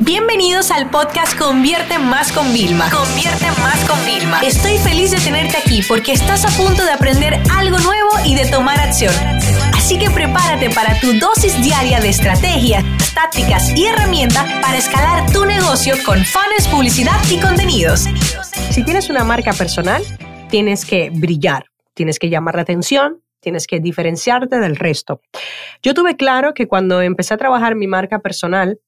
Bienvenidos al podcast Convierte Más con Vilma. Convierte Más con Vilma. Estoy feliz de tenerte aquí porque estás a punto de aprender algo nuevo y de tomar acción. Así que prepárate para tu dosis diaria de estrategias, tácticas y herramientas para escalar tu negocio con fans, publicidad y contenidos. Si tienes una marca personal, tienes que brillar, tienes que llamar la atención, tienes que diferenciarte del resto. Yo tuve claro que cuando empecé a trabajar mi marca personal,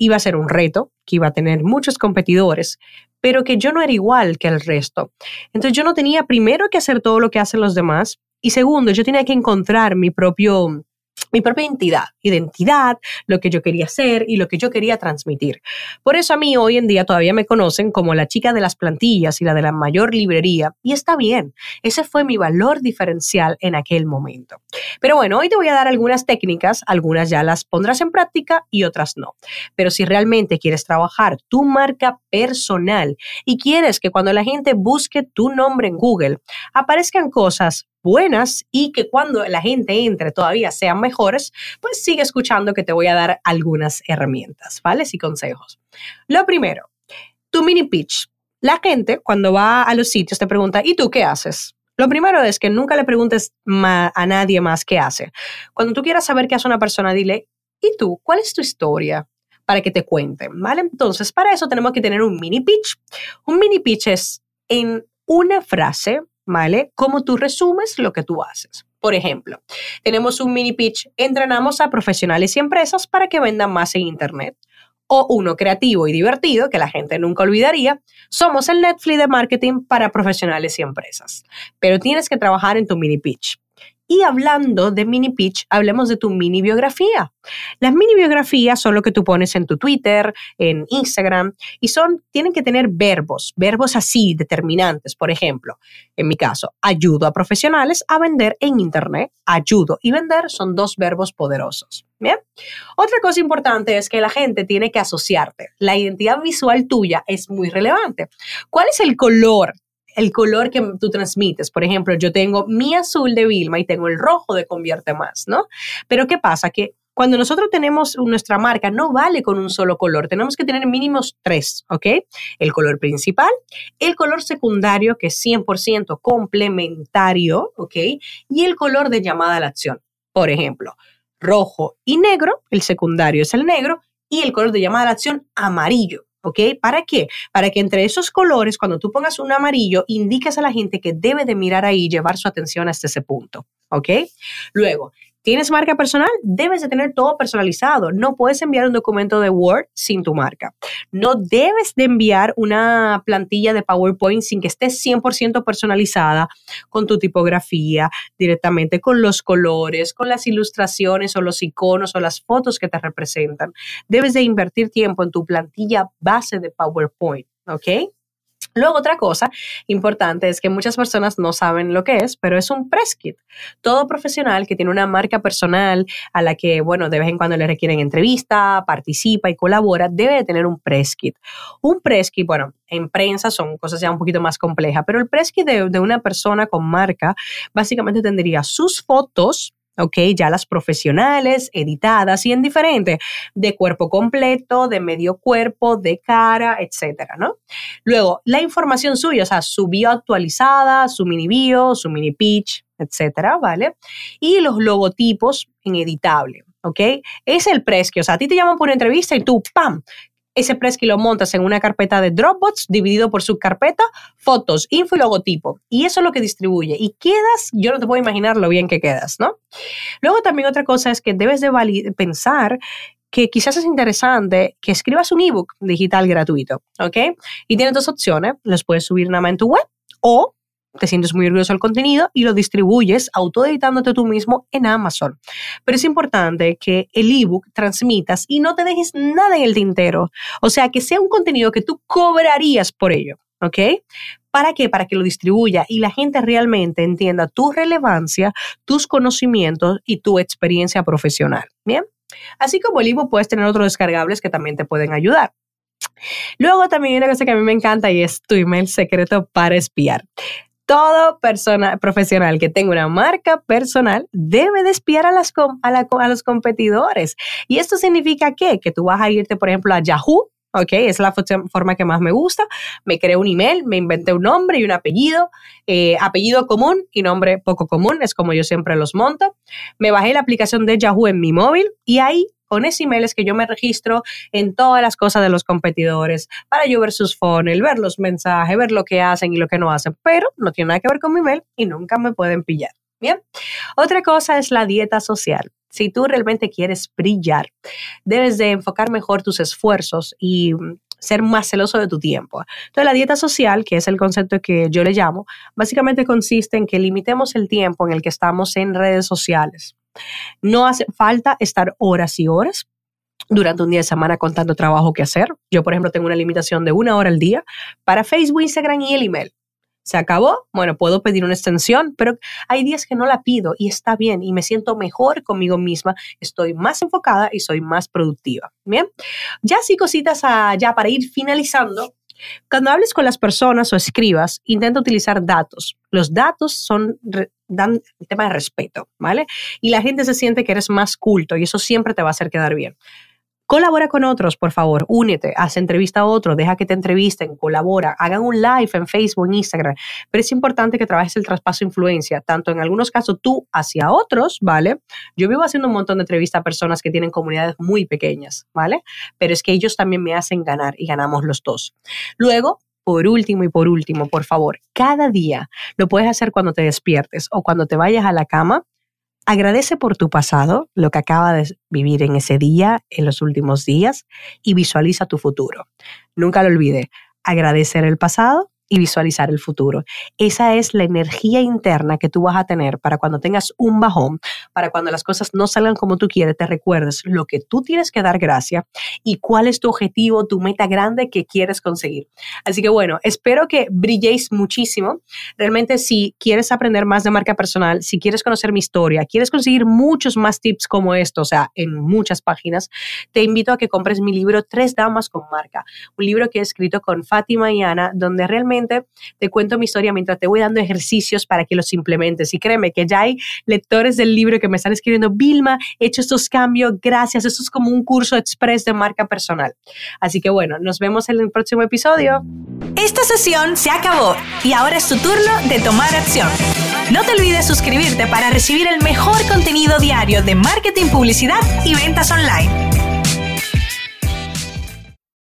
iba a ser un reto, que iba a tener muchos competidores, pero que yo no era igual que el resto. Entonces yo no tenía primero que hacer todo lo que hacen los demás y segundo, yo tenía que encontrar mi propio mi propia identidad, identidad, lo que yo quería hacer y lo que yo quería transmitir. Por eso a mí hoy en día todavía me conocen como la chica de las plantillas y la de la mayor librería y está bien, ese fue mi valor diferencial en aquel momento. Pero bueno, hoy te voy a dar algunas técnicas, algunas ya las pondrás en práctica y otras no. Pero si realmente quieres trabajar tu marca personal y quieres que cuando la gente busque tu nombre en Google aparezcan cosas buenas y que cuando la gente entre todavía sean mejores, pues sigue escuchando que te voy a dar algunas herramientas, ¿vale? Y consejos. Lo primero, tu mini pitch. La gente cuando va a los sitios te pregunta, ¿y tú qué haces? Lo primero es que nunca le preguntes a nadie más qué hace. Cuando tú quieras saber qué hace una persona, dile, ¿y tú? ¿Cuál es tu historia? Para que te cuenten, ¿vale? Entonces, para eso tenemos que tener un mini pitch. Un mini pitch es en una frase ¿vale? Cómo tú resumes lo que tú haces. Por ejemplo, tenemos un mini pitch, entrenamos a profesionales y empresas para que vendan más en Internet. O uno creativo y divertido, que la gente nunca olvidaría, somos el Netflix de marketing para profesionales y empresas. Pero tienes que trabajar en tu mini pitch. Y hablando de mini pitch, hablemos de tu mini biografía. Las mini biografías son lo que tú pones en tu Twitter, en Instagram, y son, tienen que tener verbos, verbos así, determinantes. Por ejemplo, en mi caso, ayudo a profesionales a vender en Internet. Ayudo y vender son dos verbos poderosos. Bien. Otra cosa importante es que la gente tiene que asociarte. La identidad visual tuya es muy relevante. ¿Cuál es el color el color que tú transmites. Por ejemplo, yo tengo mi azul de Vilma y tengo el rojo de Convierte Más, ¿no? Pero ¿qué pasa? Que cuando nosotros tenemos nuestra marca, no vale con un solo color, tenemos que tener mínimos tres, ¿ok? El color principal, el color secundario, que es 100% complementario, ¿ok? Y el color de llamada a la acción. Por ejemplo, rojo y negro, el secundario es el negro, y el color de llamada a la acción amarillo. ¿Ok? ¿Para qué? Para que entre esos colores, cuando tú pongas un amarillo, indiques a la gente que debe de mirar ahí y llevar su atención hasta ese punto. ¿Ok? Luego, ¿Tienes marca personal? Debes de tener todo personalizado. No puedes enviar un documento de Word sin tu marca. No debes de enviar una plantilla de PowerPoint sin que esté 100% personalizada con tu tipografía, directamente con los colores, con las ilustraciones o los iconos o las fotos que te representan. Debes de invertir tiempo en tu plantilla base de PowerPoint. ¿Ok? Luego otra cosa importante es que muchas personas no saben lo que es, pero es un press kit. Todo profesional que tiene una marca personal a la que, bueno, de vez en cuando le requieren entrevista, participa y colabora, debe de tener un press kit. Un press kit, bueno, en prensa son cosas ya un poquito más complejas, pero el press kit de, de una persona con marca básicamente tendría sus fotos, ¿ok? Ya las profesionales, editadas y en diferente, de cuerpo completo, de medio cuerpo, de cara, etcétera, ¿no? Luego, la información suya, o sea, su bio actualizada, su mini bio, su mini pitch, etcétera, ¿vale? Y los logotipos en editable. ¿ok? Es el precio, o sea, a ti te llaman por una entrevista y tú, ¡pam! Ese que lo montas en una carpeta de Dropbox dividido por subcarpeta, fotos, info y logotipo. Y eso es lo que distribuye. Y quedas, yo no te puedo imaginar lo bien que quedas, ¿no? Luego también otra cosa es que debes de pensar que quizás es interesante que escribas un ebook digital gratuito, ¿ok? Y tienes dos opciones, los puedes subir nada más en tu web o te sientes muy orgulloso del contenido y lo distribuyes autoeditándote tú mismo en Amazon. Pero es importante que el ebook transmitas y no te dejes nada en el tintero. O sea, que sea un contenido que tú cobrarías por ello. ¿Ok? ¿Para qué? Para que lo distribuya y la gente realmente entienda tu relevancia, tus conocimientos y tu experiencia profesional. Bien. Así como el ebook puedes tener otros descargables que también te pueden ayudar. Luego también hay una cosa que a mí me encanta y es tu email secreto para espiar todo persona, profesional que tenga una marca personal debe de a, las, a, a los competidores. ¿Y esto significa qué? Que tú vas a irte, por ejemplo, a Yahoo ¿ok? Es la forma que más me gusta. Me creé un email, me inventé un nombre y un apellido, eh, apellido común y nombre poco común, es como yo siempre los monto. Me bajé la aplicación de Yahoo en mi móvil y ahí con ese email es que yo me registro en todas las cosas de los competidores para yo ver sus funnels, ver los mensajes, ver lo que hacen y lo que no hacen, pero no tiene nada que ver con mi email y nunca me pueden pillar. Bien, otra cosa es la dieta social. Si tú realmente quieres brillar, debes de enfocar mejor tus esfuerzos y mm, ser más celoso de tu tiempo. Entonces, la dieta social, que es el concepto que yo le llamo, básicamente consiste en que limitemos el tiempo en el que estamos en redes sociales. No hace falta estar horas y horas durante un día de semana con tanto trabajo que hacer. Yo, por ejemplo, tengo una limitación de una hora al día para Facebook, Instagram y el email se acabó, bueno, puedo pedir una extensión, pero hay días que no la pido y está bien y me siento mejor conmigo misma, estoy más enfocada y soy más productiva. Bien, ya sí cositas ya para ir finalizando. Cuando hables con las personas o escribas, intenta utilizar datos. Los datos son dan el tema de respeto, ¿vale? Y la gente se siente que eres más culto y eso siempre te va a hacer quedar bien. Colabora con otros, por favor, únete, haz entrevista a otros, deja que te entrevisten, colabora, hagan un live en Facebook, en Instagram. Pero es importante que trabajes el traspaso de influencia, tanto en algunos casos tú hacia otros, ¿vale? Yo vivo haciendo un montón de entrevistas a personas que tienen comunidades muy pequeñas, ¿vale? Pero es que ellos también me hacen ganar y ganamos los dos. Luego, por último y por último, por favor, cada día lo puedes hacer cuando te despiertes o cuando te vayas a la cama Agradece por tu pasado, lo que acaba de vivir en ese día, en los últimos días, y visualiza tu futuro. Nunca lo olvide, agradecer el pasado y visualizar el futuro. Esa es la energía interna que tú vas a tener para cuando tengas un bajón, para cuando las cosas no salgan como tú quieres, te recuerdes lo que tú tienes que dar gracia y cuál es tu objetivo, tu meta grande que quieres conseguir. Así que bueno, espero que brilléis muchísimo. Realmente si quieres aprender más de marca personal, si quieres conocer mi historia, quieres conseguir muchos más tips como esto, o sea, en muchas páginas, te invito a que compres mi libro Tres Damas con Marca, un libro que he escrito con Fátima y Ana, donde realmente te cuento mi historia mientras te voy dando ejercicios para que los implementes. Y créeme que ya hay lectores del libro que me están escribiendo, Vilma, he hecho estos cambios, gracias. Esto es como un curso express de marca personal. Así que bueno, nos vemos en el próximo episodio. Esta sesión se acabó y ahora es tu turno de tomar acción. No te olvides suscribirte para recibir el mejor contenido diario de marketing, publicidad y ventas online.